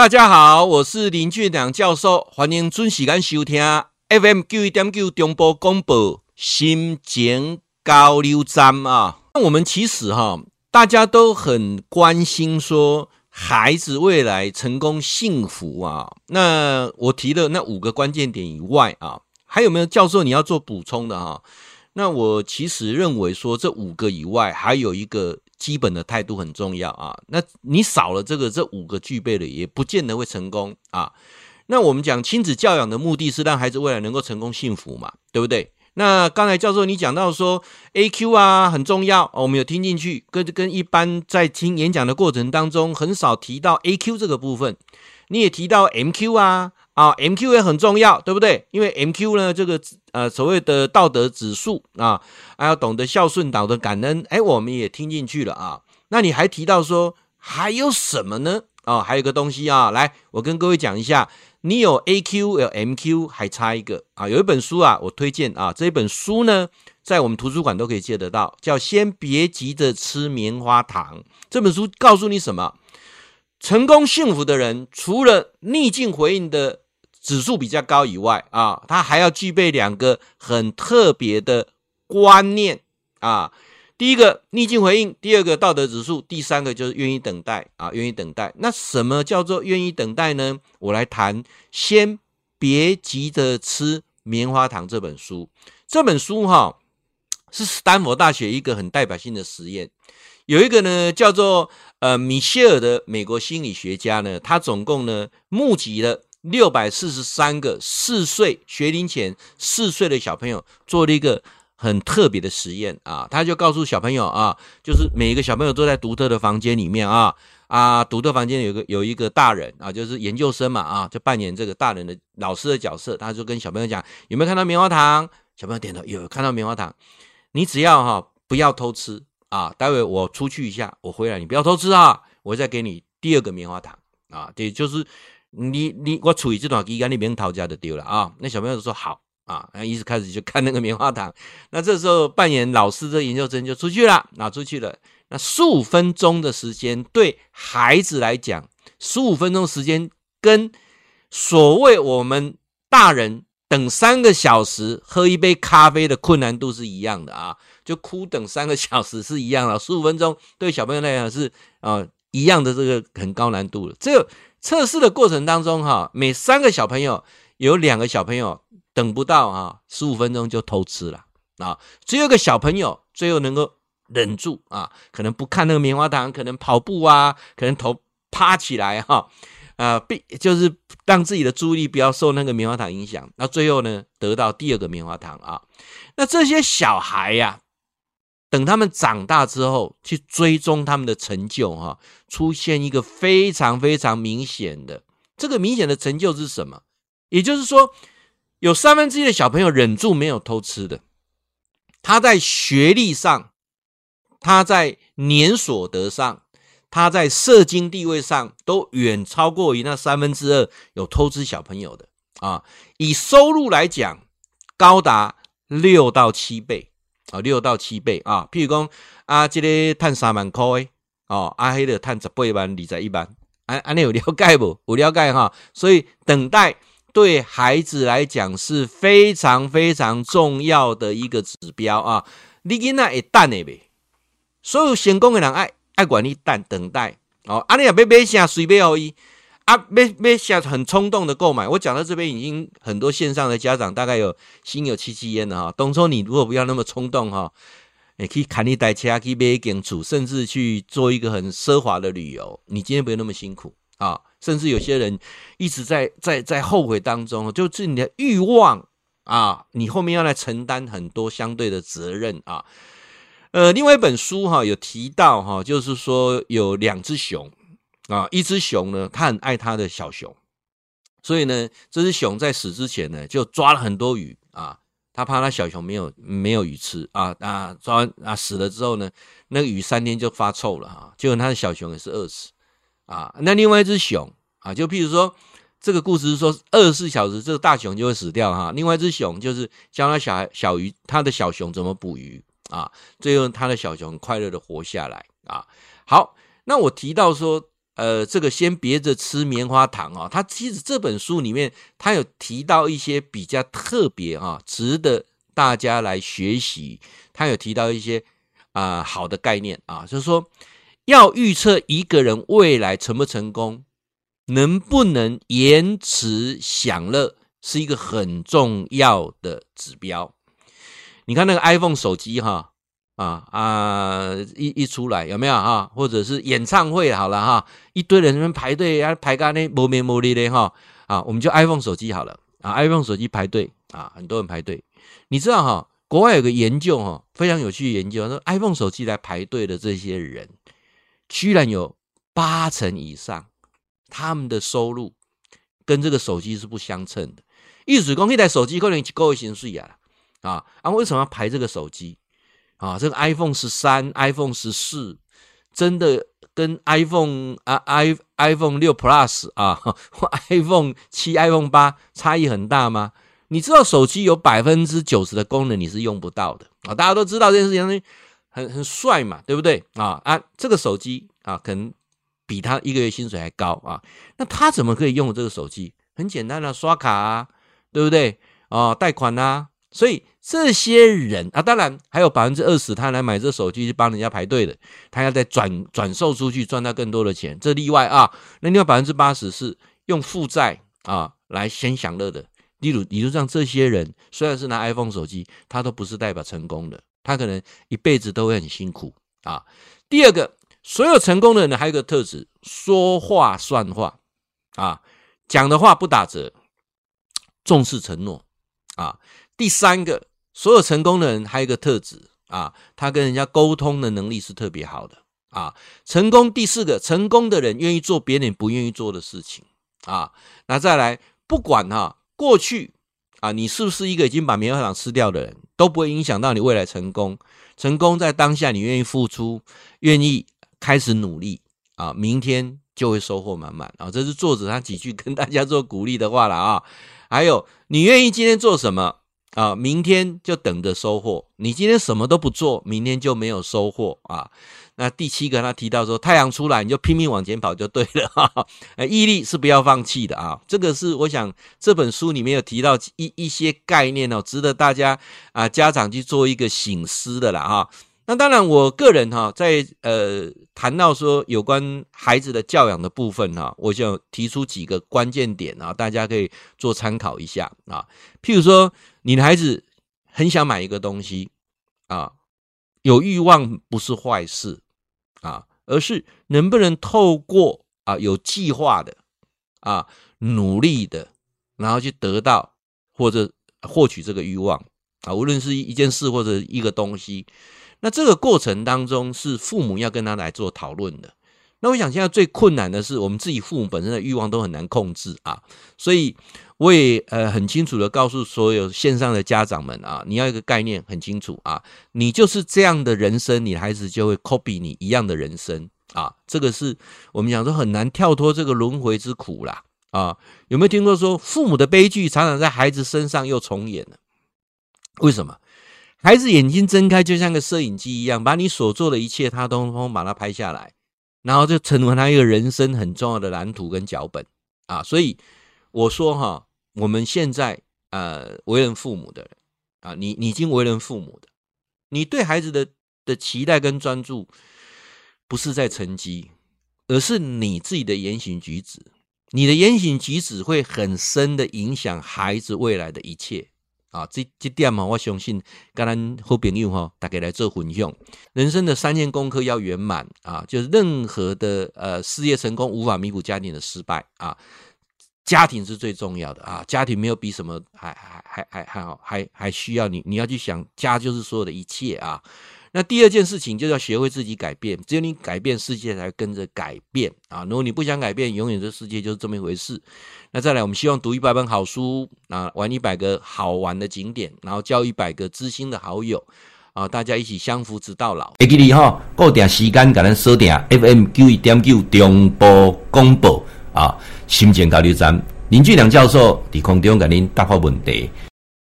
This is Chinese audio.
大家好，我是林俊良教授，欢迎准时间收听 FM 九一点九中波广播心情交流站啊。那我们其实哈，大家都很关心说孩子未来成功幸福啊。那我提的那五个关键点以外啊，还有没有教授你要做补充的哈？那我其实认为说这五个以外还有一个。基本的态度很重要啊，那你少了这个，这五个具备了，也不见得会成功啊。那我们讲亲子教养的目的是让孩子未来能够成功幸福嘛，对不对？那刚才教授你讲到说 AQ 啊很重要，我们有听进去，跟跟一般在听演讲的过程当中很少提到 AQ 这个部分，你也提到 MQ 啊。啊，MQ 也很重要，对不对？因为 MQ 呢，这个呃所谓的道德指数啊，还要懂得孝顺、懂得感恩，哎，我们也听进去了啊。那你还提到说还有什么呢？啊，还有个东西啊，来，我跟各位讲一下，你有 AQ 有 MQ，还差一个啊。有一本书啊，我推荐啊，这一本书呢，在我们图书馆都可以借得到，叫《先别急着吃棉花糖》。这本书告诉你什么？成功幸福的人，除了逆境回应的指数比较高以外啊，他还要具备两个很特别的观念啊。第一个逆境回应，第二个道德指数，第三个就是愿意等待啊，愿意等待。那什么叫做愿意等待呢？我来谈，先别急着吃棉花糖这本书。这本书哈是斯坦福大学一个很代表性的实验，有一个呢叫做呃米歇尔的美国心理学家呢，他总共呢募集了。六百四十三个四岁学龄前四岁的小朋友做了一个很特别的实验啊，他就告诉小朋友啊，就是每一个小朋友都在独特的房间里面啊啊，独特房间有个有一个大人啊，就是研究生嘛啊，就扮演这个大人的老师的角色，他就跟小朋友讲，有没有看到棉花糖？小朋友点头，有看到棉花糖。你只要哈不要偷吃啊，待会我出去一下，我回来你不要偷吃啊，我再给你第二个棉花糖啊，对，就是。你你我处于这段期间，你别逃家就丢了啊！那小朋友就说好啊，那一直开始就看那个棉花糖。那这时候扮演老师的研究生就出去了，拿出去了。那十五分钟的时间对孩子来讲，十五分钟时间跟所谓我们大人等三个小时喝一杯咖啡的困难度是一样的啊！就哭等三个小时是一样的，十五分钟对小朋友来讲是啊一样的这个很高难度的这个。测试的过程当中，哈，每三个小朋友有两个小朋友等不到啊，十五分钟就偷吃了啊，只有个小朋友最后能够忍住啊，可能不看那个棉花糖，可能跑步啊，可能头趴起来哈，啊，啊必就是让自己的注意力不要受那个棉花糖影响，那最后呢，得到第二个棉花糖啊，那这些小孩呀。等他们长大之后，去追踪他们的成就，哈，出现一个非常非常明显的，这个明显的成就是什么？也就是说，有三分之一的小朋友忍住没有偷吃的，他在学历上，他在年所得上，他在社经地位上，都远超过于那三分之二有偷吃小朋友的啊。以收入来讲，高达六到七倍。啊，六到七倍啊！譬如讲啊，这个赚三万块哦，啊，黑的赚十八万、二十一万，啊，啊，你有了解不？有了解哈。所以等待对孩子来讲是非常非常重要的一个指标啊。你囡仔会等的呗，所有成功的人爱爱管你等等待哦。啊，你也别别想随便而已。啊，没没下很冲动的购买。我讲到这边已经很多线上的家长大概有心有戚戚焉了哈。东说你如果不要那么冲动哈，也可以砍一台车，可以买一间厝，甚至去做一个很奢华的旅游。你今天不用那么辛苦啊。甚至有些人一直在在在后悔当中，就是你的欲望啊，你后面要来承担很多相对的责任啊。呃，另外一本书哈有提到哈，就是说有两只熊。啊，一只熊呢，它很爱它的小熊，所以呢，这只熊在死之前呢，就抓了很多鱼啊，它怕它小熊没有没有鱼吃啊啊，抓啊死了之后呢，那个鱼三天就发臭了哈，结果它的小熊也是饿死啊。那另外一只熊啊，就譬如说这个故事是说二十四小时这个大熊就会死掉哈，另外一只熊就是教它小孩小鱼，它的小熊怎么捕鱼啊，最后他的小熊快乐的活下来啊。好，那我提到说。呃，这个先别着吃棉花糖啊，他其实这本书里面他有提到一些比较特别啊，值得大家来学习。他有提到一些啊、好的概念啊，就是说要预测一个人未来成不成功，能不能延迟享乐，是一个很重要的指标。你看那个 iPhone 手机哈啊啊一一出来有没有哈？或者是演唱会好了哈，一堆人在那边排队啊排干呢，没没没力的哈啊，我们就 iPhone 手机好了啊，iPhone 手机排队啊，很多人排队。你知道哈，国外有个研究哈，非常有趣的研究，说 iPhone 手机来排队的这些人，居然有八成以上，他们的收入跟这个手机是不相称的。意思讲，一台手机可能一个月薪水啊。啊啊！为什么要排这个手机啊？这个 iPhone 十三、iPhone 十四，真的跟 iPhone 啊 i iPhone 六 Plus 啊或 iPhone 七、iPhone 八差异很大吗？你知道手机有百分之九十的功能你是用不到的啊！大家都知道这件事情很很帅嘛，对不对啊？啊，这个手机啊，可能比他一个月薪水还高啊！那他怎么可以用这个手机？很简单的，刷卡啊，对不对啊？贷款啊。所以这些人啊，当然还有百分之二十，他来买这手机去帮人家排队的，他要再转转售出去赚到更多的钱，这例外啊。那另外百分之八十是用负债啊来先享乐的。例如，例如像这些人，虽然是拿 iPhone 手机，他都不是代表成功的，他可能一辈子都会很辛苦啊。第二个，所有成功的人，还有一个特质，说话算话啊，讲的话不打折，重视承诺啊。第三个，所有成功的人还有一个特质啊，他跟人家沟通的能力是特别好的啊。成功第四个，成功的人愿意做别人不愿意做的事情啊。那再来，不管哈、过去啊，你是不是一个已经把棉花糖吃掉的人，都不会影响到你未来成功。成功在当下，你愿意付出，愿意开始努力啊，明天就会收获满满啊。这是作者他几句跟大家做鼓励的话了啊。还有，你愿意今天做什么？啊，明天就等着收获。你今天什么都不做，明天就没有收获啊。那第七个，他提到说，太阳出来你就拼命往前跑就对了。哈 哈，毅力是不要放弃的啊。这个是我想这本书里面有提到一一些概念哦，值得大家啊家长去做一个醒思的啦哈。那当然，我个人哈，在呃谈到说有关孩子的教养的部分哈，我想提出几个关键点啊，大家可以做参考一下啊。譬如说，你的孩子很想买一个东西啊，有欲望不是坏事啊，而是能不能透过啊有计划的啊努力的，然后去得到或者获取这个欲望啊，无论是一件事或者一个东西。那这个过程当中是父母要跟他来做讨论的。那我想现在最困难的是我们自己父母本身的欲望都很难控制啊，所以我也呃很清楚的告诉所有线上的家长们啊，你要一个概念很清楚啊，你就是这样的人生，你孩子就会 copy 你一样的人生啊，这个是我们讲说很难跳脱这个轮回之苦啦啊。有没有听过说父母的悲剧常常在孩子身上又重演了？为什么？孩子眼睛睁开，就像个摄影机一样，把你所做的一切，他通通把它拍下来，然后就成为他一个人生很重要的蓝图跟脚本啊。所以我说哈，我们现在呃为人父母的人啊，你你已经为人父母的，你对孩子的的期待跟专注，不是在成绩，而是你自己的言行举止，你的言行举止会很深的影响孩子未来的一切。啊，这这点嘛，我相信跟咱好朋友哈，大家来做分享。人生的三件功课要圆满啊，就是任何的呃事业成功无法弥补家庭的失败啊，家庭是最重要的啊，家庭没有比什么还还还还还好，还还需要你，你要去想家就是所有的一切啊。那第二件事情就要学会自己改变，只有你改变，世界才跟着改变啊！如果你不想改变，永远这世界就是这么一回事。那再来，我们希望读一百本好书啊，玩一百个好玩的景点，然后交一百个知心的好友啊，大家一起相扶直到老。会记得哈，固定时间给咱锁定 FM 九一点九中波广播啊，心情交流站林俊良教授在空中给您答复问题。